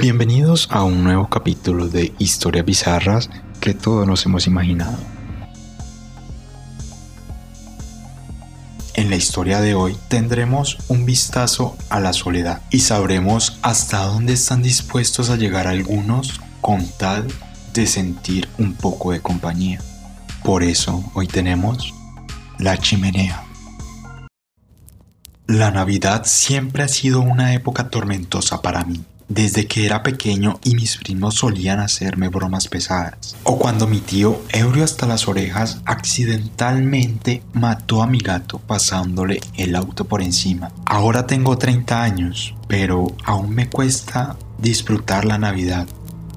Bienvenidos a un nuevo capítulo de Historias Bizarras que todos nos hemos imaginado. En la historia de hoy tendremos un vistazo a la soledad y sabremos hasta dónde están dispuestos a llegar algunos con tal de sentir un poco de compañía. Por eso hoy tenemos la chimenea. La Navidad siempre ha sido una época tormentosa para mí desde que era pequeño y mis primos solían hacerme bromas pesadas. O cuando mi tío, ebrio hasta las orejas, accidentalmente mató a mi gato pasándole el auto por encima. Ahora tengo 30 años, pero aún me cuesta disfrutar la Navidad.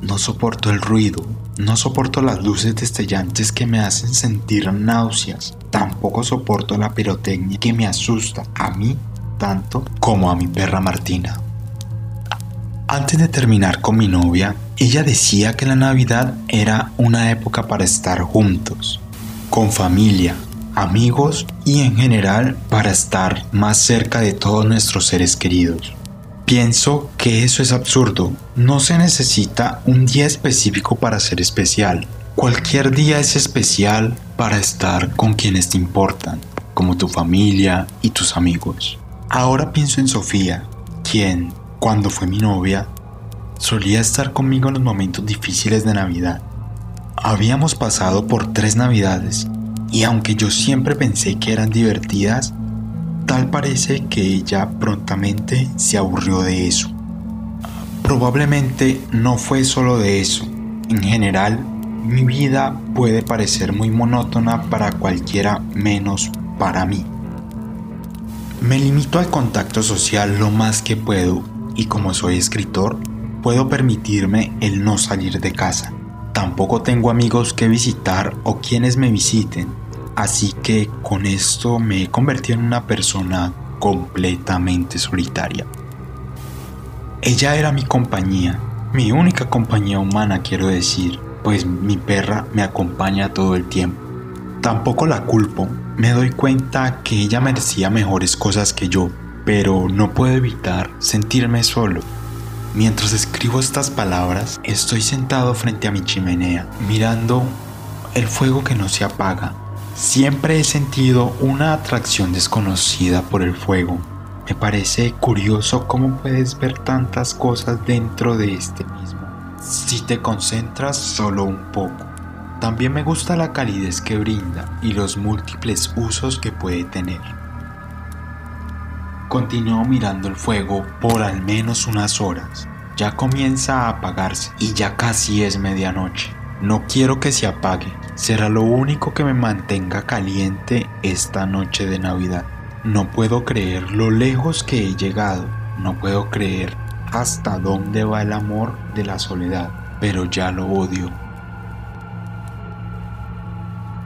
No soporto el ruido, no soporto las luces destellantes que me hacen sentir náuseas. Tampoco soporto la pirotecnia que me asusta a mí tanto como a mi perra Martina. Antes de terminar con mi novia, ella decía que la Navidad era una época para estar juntos, con familia, amigos y en general para estar más cerca de todos nuestros seres queridos. Pienso que eso es absurdo. No se necesita un día específico para ser especial. Cualquier día es especial para estar con quienes te importan, como tu familia y tus amigos. Ahora pienso en Sofía, quien cuando fue mi novia, solía estar conmigo en los momentos difíciles de Navidad. Habíamos pasado por tres Navidades y aunque yo siempre pensé que eran divertidas, tal parece que ella prontamente se aburrió de eso. Probablemente no fue solo de eso. En general, mi vida puede parecer muy monótona para cualquiera menos para mí. Me limito al contacto social lo más que puedo y como soy escritor, puedo permitirme el no salir de casa. Tampoco tengo amigos que visitar o quienes me visiten, así que con esto me he convertido en una persona completamente solitaria. Ella era mi compañía, mi única compañía humana quiero decir, pues mi perra me acompaña todo el tiempo. Tampoco la culpo, me doy cuenta que ella merecía mejores cosas que yo, pero no puedo evitar sentirme solo. Mientras escribo estas palabras, estoy sentado frente a mi chimenea, mirando el fuego que no se apaga. Siempre he sentido una atracción desconocida por el fuego. Me parece curioso cómo puedes ver tantas cosas dentro de este mismo, si te concentras solo un poco. También me gusta la calidez que brinda y los múltiples usos que puede tener. Continuó mirando el fuego por al menos unas horas. Ya comienza a apagarse y ya casi es medianoche. No quiero que se apague. Será lo único que me mantenga caliente esta noche de Navidad. No puedo creer lo lejos que he llegado. No puedo creer hasta dónde va el amor de la soledad. Pero ya lo odio.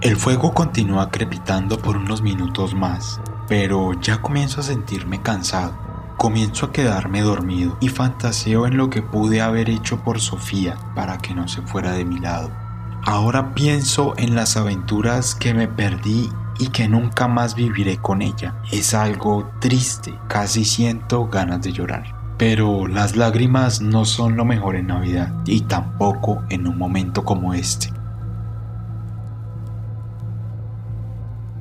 El fuego continúa crepitando por unos minutos más pero ya comienzo a sentirme cansado. Comienzo a quedarme dormido y fantaseo en lo que pude haber hecho por Sofía para que no se fuera de mi lado. Ahora pienso en las aventuras que me perdí y que nunca más viviré con ella. Es algo triste, casi siento ganas de llorar. Pero las lágrimas no son lo mejor en Navidad y tampoco en un momento como este.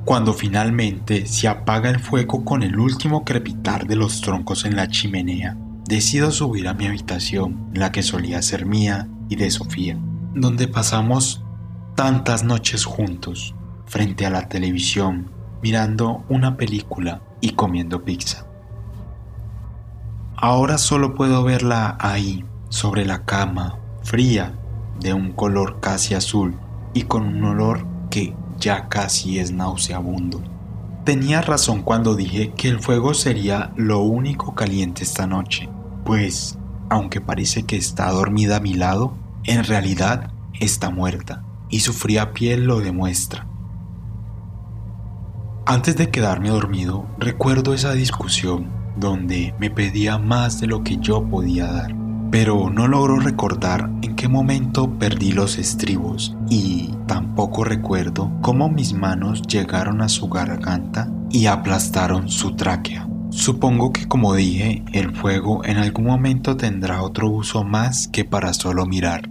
Cuando finalmente se apaga el fuego con el último crepitar de los troncos en la chimenea, decido subir a mi habitación, la que solía ser mía y de Sofía, donde pasamos tantas noches juntos, frente a la televisión, mirando una película y comiendo pizza. Ahora solo puedo verla ahí, sobre la cama, fría, de un color casi azul y con un olor que ya casi es nauseabundo. Tenía razón cuando dije que el fuego sería lo único caliente esta noche, pues, aunque parece que está dormida a mi lado, en realidad está muerta, y su fría piel lo demuestra. Antes de quedarme dormido, recuerdo esa discusión donde me pedía más de lo que yo podía dar pero no logro recordar en qué momento perdí los estribos y tampoco recuerdo cómo mis manos llegaron a su garganta y aplastaron su tráquea. Supongo que como dije, el fuego en algún momento tendrá otro uso más que para solo mirar.